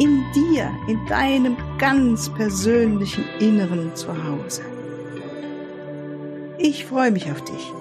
In dir, in deinem ganz persönlichen Inneren Zuhause. Ich freue mich auf dich.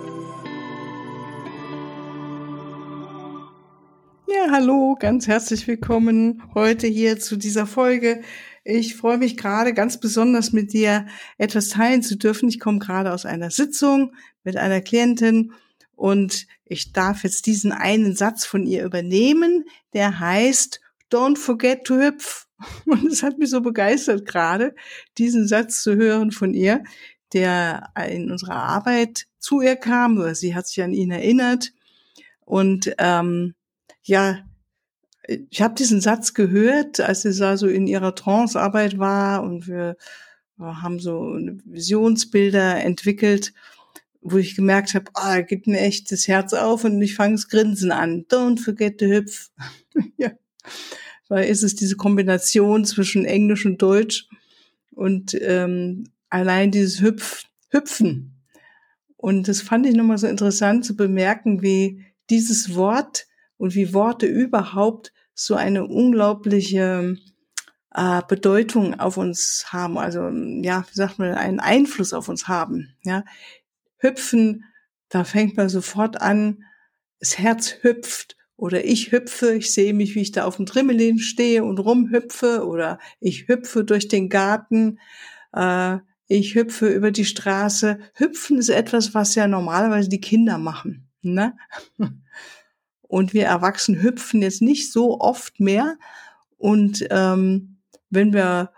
Ja, hallo, ganz herzlich willkommen heute hier zu dieser Folge. Ich freue mich gerade ganz besonders mit dir etwas teilen zu dürfen. Ich komme gerade aus einer Sitzung mit einer Klientin und ich darf jetzt diesen einen Satz von ihr übernehmen, der heißt, don't forget to hüpf. Und es hat mich so begeistert gerade, diesen Satz zu hören von ihr, der in unserer Arbeit zu ihr kam, oder sie hat sich an ihn erinnert. Und ähm, ja, ich habe diesen Satz gehört, als sie so in ihrer Trancearbeit war und wir haben so Visionsbilder entwickelt, wo ich gemerkt habe, ah, oh, gibt mir echt das Herz auf und ich fange das Grinsen an. Don't forget to hüpf. ja. Weil ist es diese Kombination zwischen Englisch und Deutsch und ähm, allein dieses Hüpf, Hüpfen. Und das fand ich nochmal so interessant zu bemerken, wie dieses Wort und wie Worte überhaupt so eine unglaubliche äh, Bedeutung auf uns haben, also ja, wie sagt man, einen Einfluss auf uns haben. Ja, hüpfen, da fängt man sofort an, das Herz hüpft oder ich hüpfe, ich sehe mich, wie ich da auf dem Trimmelin stehe und rumhüpfe oder ich hüpfe durch den Garten, äh, ich hüpfe über die Straße. Hüpfen ist etwas, was ja normalerweise die Kinder machen. Ne? Und wir Erwachsenen hüpfen jetzt nicht so oft mehr. Und ähm, wenn wir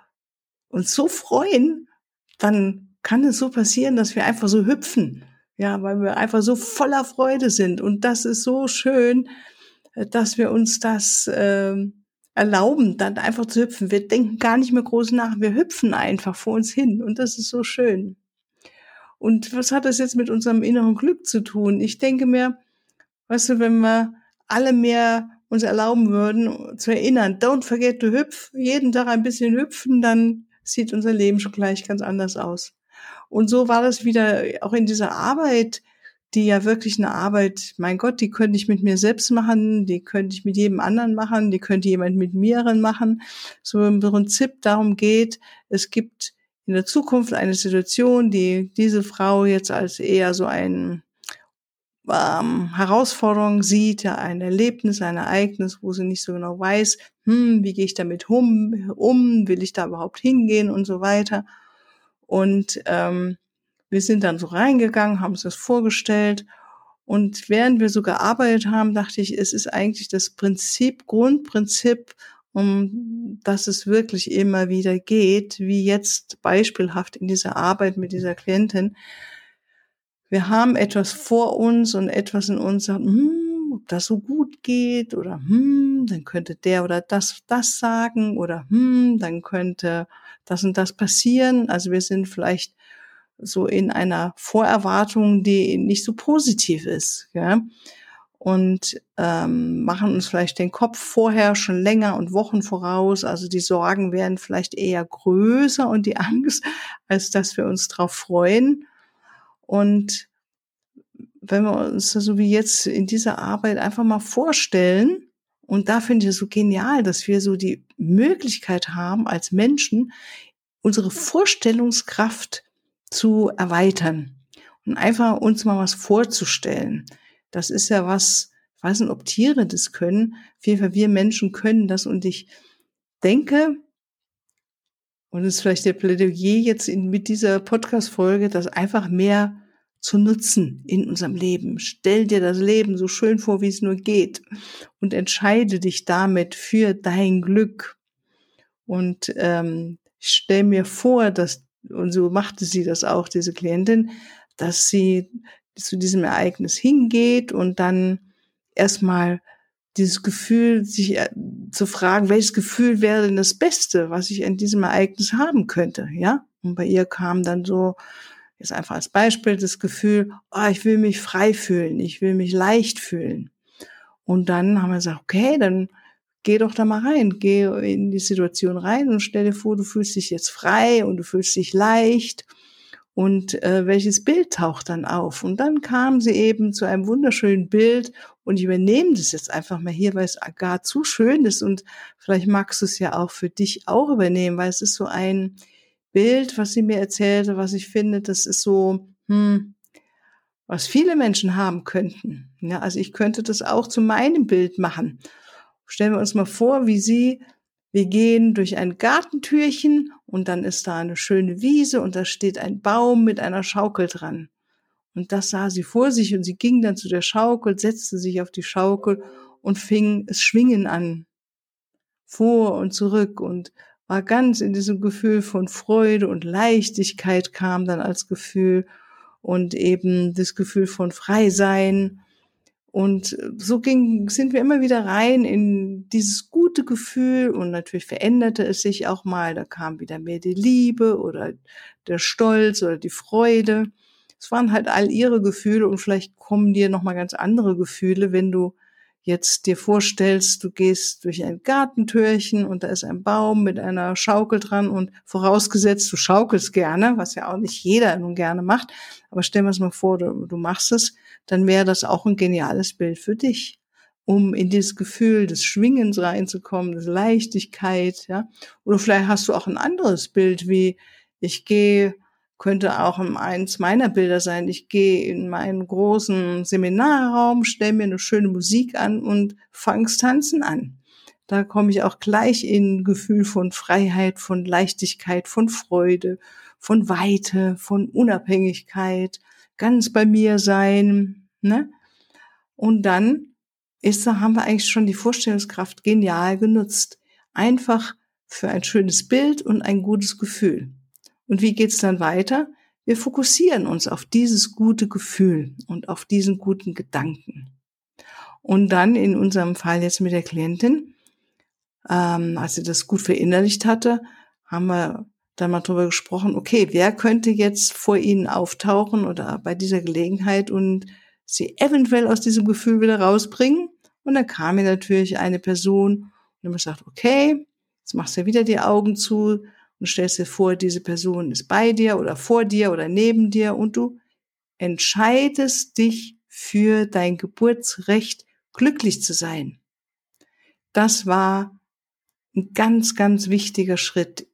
uns so freuen, dann kann es so passieren, dass wir einfach so hüpfen. Ja, weil wir einfach so voller Freude sind. Und das ist so schön, dass wir uns das äh, erlauben, dann einfach zu hüpfen. Wir denken gar nicht mehr groß nach. Wir hüpfen einfach vor uns hin. Und das ist so schön. Und was hat das jetzt mit unserem inneren Glück zu tun? Ich denke mir, weißt du, wenn wir alle mehr uns erlauben würden, zu erinnern, don't forget to hüpf, jeden Tag ein bisschen hüpfen, dann sieht unser Leben schon gleich ganz anders aus. Und so war das wieder auch in dieser Arbeit, die ja wirklich eine Arbeit, mein Gott, die könnte ich mit mir selbst machen, die könnte ich mit jedem anderen machen, die könnte jemand mit mir machen. So im Prinzip darum geht, es gibt in der Zukunft eine Situation, die diese Frau jetzt als eher so ein ähm, Herausforderung sieht, ja, ein Erlebnis, ein Ereignis, wo sie nicht so genau weiß, hm, wie gehe ich damit um, will ich da überhaupt hingehen und so weiter. Und ähm, wir sind dann so reingegangen, haben uns das vorgestellt und während wir so gearbeitet haben, dachte ich, es ist eigentlich das Prinzip, Grundprinzip, um dass es wirklich immer wieder geht, wie jetzt beispielhaft in dieser Arbeit mit dieser Klientin, wir haben etwas vor uns und etwas in uns sagt, hm, ob das so gut geht oder hm, dann könnte der oder das das sagen oder hm, dann könnte das und das passieren. Also wir sind vielleicht so in einer Vorerwartung, die nicht so positiv ist. Ja? Und ähm, machen uns vielleicht den Kopf vorher schon länger und Wochen voraus. Also die Sorgen werden vielleicht eher größer und die Angst, als dass wir uns darauf freuen. Und wenn wir uns so wie jetzt in dieser Arbeit einfach mal vorstellen, und da finde ich es so genial, dass wir so die Möglichkeit haben, als Menschen unsere Vorstellungskraft zu erweitern und einfach uns mal was vorzustellen. Das ist ja was, ich weiß nicht, ob Tiere das können. Auf jeden Fall wir Menschen können das und ich denke, und es ist vielleicht der Plädoyer jetzt in, mit dieser Podcast-Folge, dass einfach mehr zu nutzen in unserem Leben. Stell dir das Leben so schön vor, wie es nur geht und entscheide dich damit für dein Glück. Und ähm, stell mir vor, dass, und so machte sie das auch, diese Klientin, dass sie zu diesem Ereignis hingeht und dann erstmal dieses Gefühl, sich äh, zu fragen, welches Gefühl wäre denn das Beste, was ich in diesem Ereignis haben könnte, ja? Und bei ihr kam dann so, jetzt einfach als Beispiel, das Gefühl, oh, ich will mich frei fühlen, ich will mich leicht fühlen. Und dann haben wir gesagt, okay, dann geh doch da mal rein, geh in die Situation rein und stell dir vor, du fühlst dich jetzt frei und du fühlst dich leicht und äh, welches Bild taucht dann auf? Und dann kam sie eben zu einem wunderschönen Bild und ich übernehme das jetzt einfach mal hier, weil es gar zu schön ist und vielleicht magst du es ja auch für dich auch übernehmen, weil es ist so ein Bild, was sie mir erzählte, was ich finde, das ist so, hm, was viele Menschen haben könnten. Ja, also ich könnte das auch zu meinem Bild machen. Stellen wir uns mal vor, wie sie wir gehen durch ein Gartentürchen und dann ist da eine schöne Wiese und da steht ein Baum mit einer Schaukel dran. Und das sah sie vor sich und sie ging dann zu der Schaukel, setzte sich auf die Schaukel und fing es Schwingen an. Vor und zurück und war ganz in diesem Gefühl von Freude und Leichtigkeit kam dann als Gefühl und eben das Gefühl von Freisein und so ging, sind wir immer wieder rein in dieses gute Gefühl und natürlich veränderte es sich auch mal. Da kam wieder mehr die Liebe oder der Stolz oder die Freude. Es waren halt all ihre Gefühle und vielleicht kommen dir nochmal ganz andere Gefühle, wenn du jetzt dir vorstellst, du gehst durch ein Gartentürchen und da ist ein Baum mit einer Schaukel dran und vorausgesetzt, du schaukelst gerne, was ja auch nicht jeder nun gerne macht, aber stell dir es mal vor, du, du machst es, dann wäre das auch ein geniales Bild für dich, um in dieses Gefühl des Schwingens reinzukommen, des Leichtigkeit, ja. Oder vielleicht hast du auch ein anderes Bild, wie ich gehe könnte auch eins meiner Bilder sein. Ich gehe in meinen großen Seminarraum, stelle mir eine schöne Musik an und fang's tanzen an. Da komme ich auch gleich in ein Gefühl von Freiheit, von Leichtigkeit, von Freude, von Weite, von Unabhängigkeit, ganz bei mir sein, ne? Und dann ist, da haben wir eigentlich schon die Vorstellungskraft genial genutzt. Einfach für ein schönes Bild und ein gutes Gefühl. Und wie geht's dann weiter? Wir fokussieren uns auf dieses gute Gefühl und auf diesen guten Gedanken. Und dann in unserem Fall jetzt mit der Klientin, ähm, als sie das gut verinnerlicht hatte, haben wir dann mal drüber gesprochen, okay, wer könnte jetzt vor Ihnen auftauchen oder bei dieser Gelegenheit und Sie eventuell aus diesem Gefühl wieder rausbringen? Und dann kam mir natürlich eine Person und dann gesagt, okay, jetzt machst du wieder die Augen zu, und stellst dir vor, diese Person ist bei dir oder vor dir oder neben dir und du entscheidest dich für dein Geburtsrecht, glücklich zu sein. Das war ein ganz, ganz wichtiger Schritt,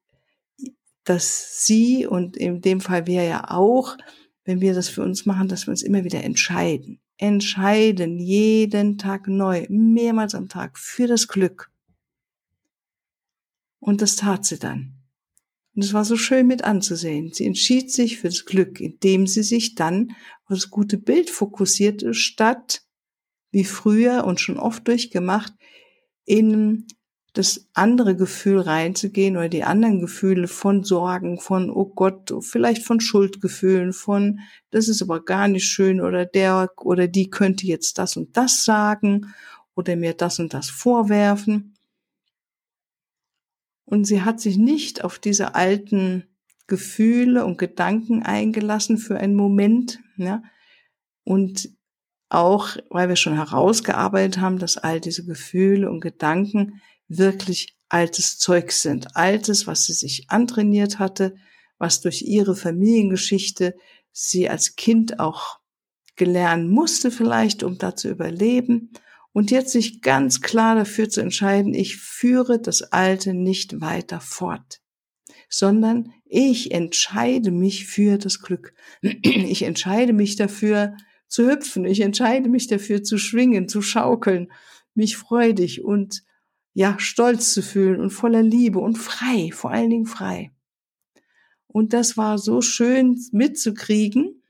dass sie und in dem Fall wir ja auch, wenn wir das für uns machen, dass wir uns immer wieder entscheiden. Entscheiden jeden Tag neu, mehrmals am Tag für das Glück. Und das tat sie dann. Und es war so schön mit anzusehen. Sie entschied sich für das Glück, indem sie sich dann auf das gute Bild fokussierte, statt, wie früher und schon oft durchgemacht, in das andere Gefühl reinzugehen oder die anderen Gefühle von Sorgen, von, oh Gott, vielleicht von Schuldgefühlen, von, das ist aber gar nicht schön oder der oder die könnte jetzt das und das sagen oder mir das und das vorwerfen. Und sie hat sich nicht auf diese alten Gefühle und Gedanken eingelassen für einen Moment, ja. Und auch, weil wir schon herausgearbeitet haben, dass all diese Gefühle und Gedanken wirklich altes Zeug sind. Altes, was sie sich antrainiert hatte, was durch ihre Familiengeschichte sie als Kind auch gelernt musste vielleicht, um da zu überleben und jetzt sich ganz klar dafür zu entscheiden, ich führe das Alte nicht weiter fort, sondern ich entscheide mich für das Glück. Ich entscheide mich dafür zu hüpfen, ich entscheide mich dafür zu schwingen, zu schaukeln, mich freudig und ja, stolz zu fühlen und voller Liebe und frei, vor allen Dingen frei. Und das war so schön mitzukriegen,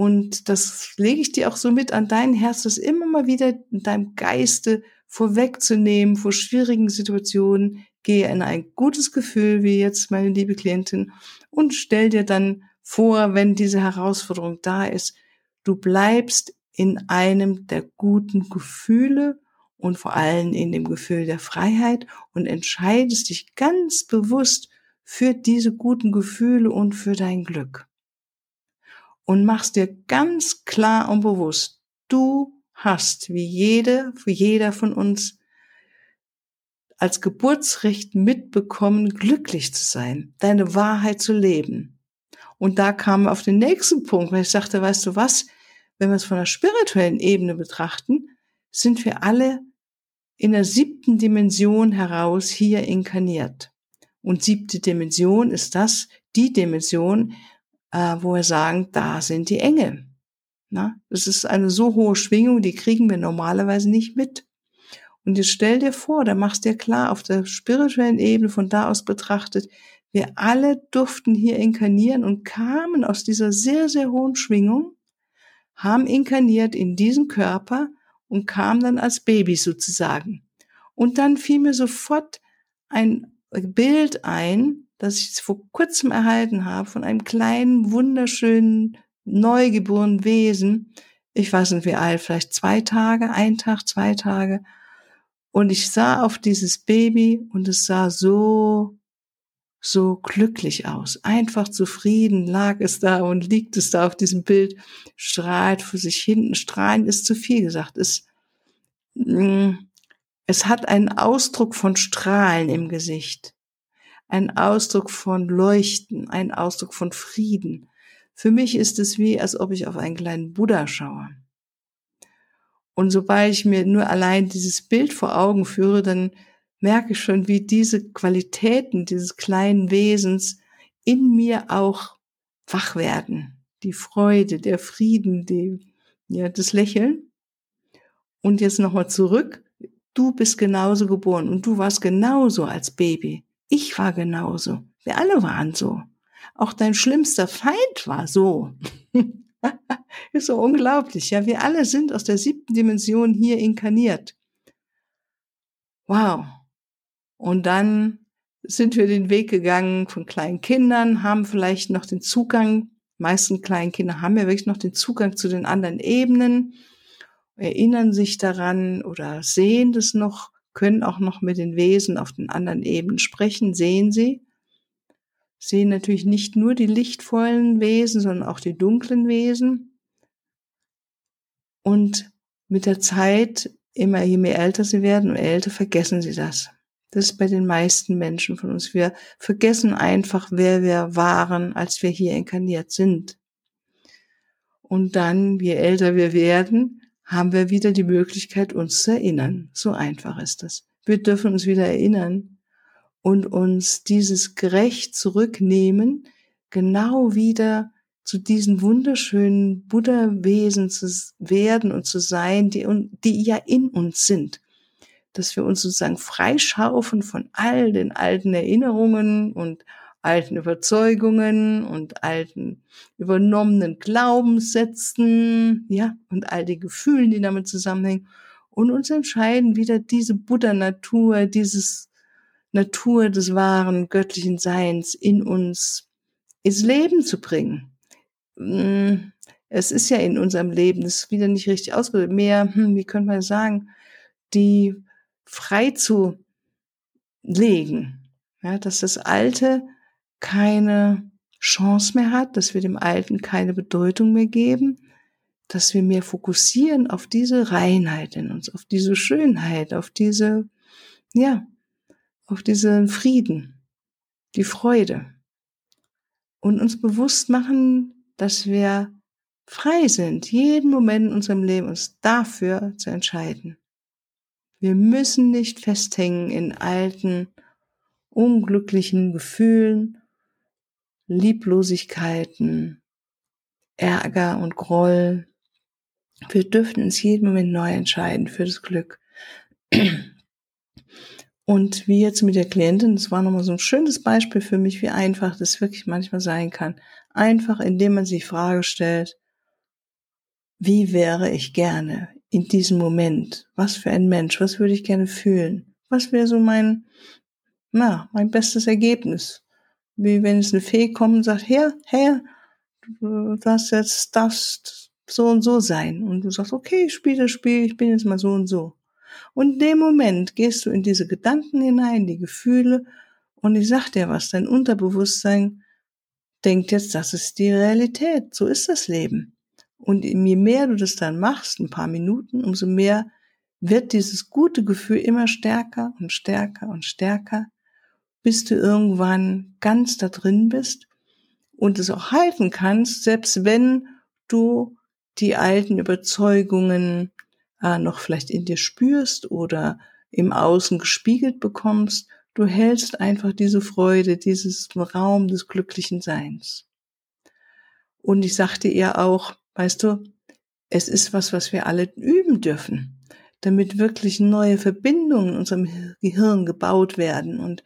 und das lege ich dir auch so mit an dein Herz, das immer mal wieder in deinem Geiste vorwegzunehmen vor schwierigen Situationen. Gehe in ein gutes Gefühl, wie jetzt meine liebe Klientin, und stell dir dann vor, wenn diese Herausforderung da ist, du bleibst in einem der guten Gefühle und vor allem in dem Gefühl der Freiheit und entscheidest dich ganz bewusst für diese guten Gefühle und für dein Glück. Und machst dir ganz klar und bewusst, du hast, wie jede, wie jeder von uns, als Geburtsrecht mitbekommen, glücklich zu sein, deine Wahrheit zu leben. Und da kam auf den nächsten Punkt, weil ich sagte, weißt du was, wenn wir es von der spirituellen Ebene betrachten, sind wir alle in der siebten Dimension heraus hier inkarniert. Und siebte Dimension ist das, die Dimension, äh, wo wir sagen, da sind die Engel. Na, das ist eine so hohe Schwingung, die kriegen wir normalerweise nicht mit. Und jetzt stell dir vor, da machst dir klar, auf der spirituellen Ebene von da aus betrachtet, wir alle durften hier inkarnieren und kamen aus dieser sehr, sehr hohen Schwingung, haben inkarniert in diesen Körper und kamen dann als Baby sozusagen. Und dann fiel mir sofort ein Bild ein, das ich vor kurzem erhalten habe von einem kleinen, wunderschönen, neugeborenen Wesen. Ich weiß nicht wie alt, vielleicht zwei Tage, ein Tag, zwei Tage. Und ich sah auf dieses Baby und es sah so, so glücklich aus. Einfach zufrieden lag es da und liegt es da auf diesem Bild, strahlt vor sich hinten. Strahlen ist zu viel gesagt. Es, mm, es hat einen Ausdruck von Strahlen im Gesicht. Ein Ausdruck von Leuchten, ein Ausdruck von Frieden. Für mich ist es wie, als ob ich auf einen kleinen Buddha schaue. Und sobald ich mir nur allein dieses Bild vor Augen führe, dann merke ich schon, wie diese Qualitäten dieses kleinen Wesens in mir auch wach werden. Die Freude, der Frieden, die, ja, das Lächeln. Und jetzt nochmal zurück. Du bist genauso geboren und du warst genauso als Baby. Ich war genauso. Wir alle waren so. Auch dein schlimmster Feind war so. ist so unglaublich. Ja, wir alle sind aus der siebten Dimension hier inkarniert. Wow. Und dann sind wir den Weg gegangen von kleinen Kindern, haben vielleicht noch den Zugang, meisten kleinen Kinder haben ja wirklich noch den Zugang zu den anderen Ebenen, erinnern sich daran oder sehen das noch, können auch noch mit den Wesen auf den anderen Ebenen sprechen, sehen sie sehen natürlich nicht nur die lichtvollen Wesen, sondern auch die dunklen Wesen. Und mit der Zeit, immer je mehr älter sie werden und älter, vergessen sie das. Das ist bei den meisten Menschen von uns. Wir vergessen einfach, wer wir waren, als wir hier inkarniert sind. Und dann, je älter wir werden, haben wir wieder die Möglichkeit, uns zu erinnern. So einfach ist das. Wir dürfen uns wieder erinnern, und uns dieses gerecht zurücknehmen, genau wieder zu diesen wunderschönen Buddha-Wesen zu werden und zu sein, die, die ja in uns sind. Dass wir uns sozusagen freischaufen von all den alten Erinnerungen und alten Überzeugungen und alten übernommenen Glaubenssätzen, ja, und all die Gefühlen, die damit zusammenhängen und uns entscheiden, wieder diese Buddha-Natur, dieses Natur des wahren göttlichen Seins in uns ins Leben zu bringen. Mm, es ist ja in unserem Leben, das ist wieder nicht richtig ausgedrückt, mehr, hm, wie könnte man sagen, die frei zu legen, ja, dass das Alte keine Chance mehr hat, dass wir dem Alten keine Bedeutung mehr geben, dass wir mehr fokussieren auf diese Reinheit in uns, auf diese Schönheit, auf diese, ja, auf diesen Frieden, die Freude und uns bewusst machen, dass wir frei sind, jeden Moment in unserem Leben uns dafür zu entscheiden. Wir müssen nicht festhängen in alten, unglücklichen Gefühlen, Lieblosigkeiten, Ärger und Groll. Wir dürfen uns jeden Moment neu entscheiden für das Glück. Und wie jetzt mit der Klientin, das war nochmal so ein schönes Beispiel für mich, wie einfach das wirklich manchmal sein kann. Einfach, indem man sich die Frage stellt, wie wäre ich gerne in diesem Moment? Was für ein Mensch? Was würde ich gerne fühlen? Was wäre so mein, na, mein bestes Ergebnis? Wie wenn es eine Fee kommt und sagt, Herr, Herr, du darfst jetzt das so und so sein. Und du sagst, okay, ich spiele das Spiel, ich bin jetzt mal so und so. Und in dem Moment gehst du in diese Gedanken hinein, die Gefühle, und ich sag dir was, dein Unterbewusstsein denkt jetzt, das ist die Realität, so ist das Leben. Und je mehr du das dann machst, ein paar Minuten, umso mehr wird dieses gute Gefühl immer stärker und stärker und stärker, bis du irgendwann ganz da drin bist und es auch halten kannst, selbst wenn du die alten Überzeugungen äh, noch vielleicht in dir spürst oder im Außen gespiegelt bekommst, du hältst einfach diese Freude, dieses Raum des glücklichen Seins. Und ich sagte ihr auch, weißt du, es ist was, was wir alle üben dürfen, damit wirklich neue Verbindungen in unserem Gehirn gebaut werden und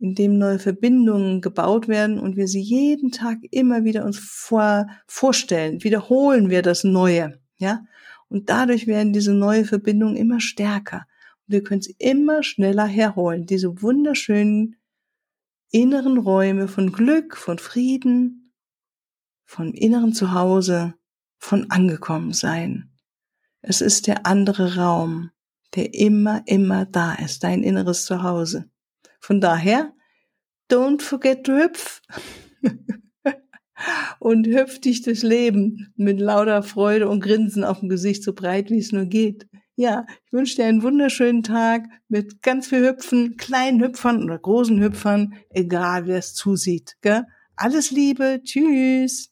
indem neue Verbindungen gebaut werden und wir sie jeden Tag immer wieder uns vor, vorstellen, wiederholen wir das Neue, ja? Und dadurch werden diese neue Verbindungen immer stärker. Und wir können sie immer schneller herholen. Diese wunderschönen inneren Räume von Glück, von Frieden, von inneren Zuhause, von angekommen sein. Es ist der andere Raum, der immer, immer da ist, dein inneres Zuhause. Von daher, don't forget to hüpf. und hüpf dich durchs Leben mit lauter Freude und Grinsen auf dem Gesicht, so breit wie es nur geht. Ja, ich wünsche dir einen wunderschönen Tag mit ganz viel Hüpfen, kleinen Hüpfern oder großen Hüpfern, egal wer es zusieht. Gell? Alles Liebe, tschüss.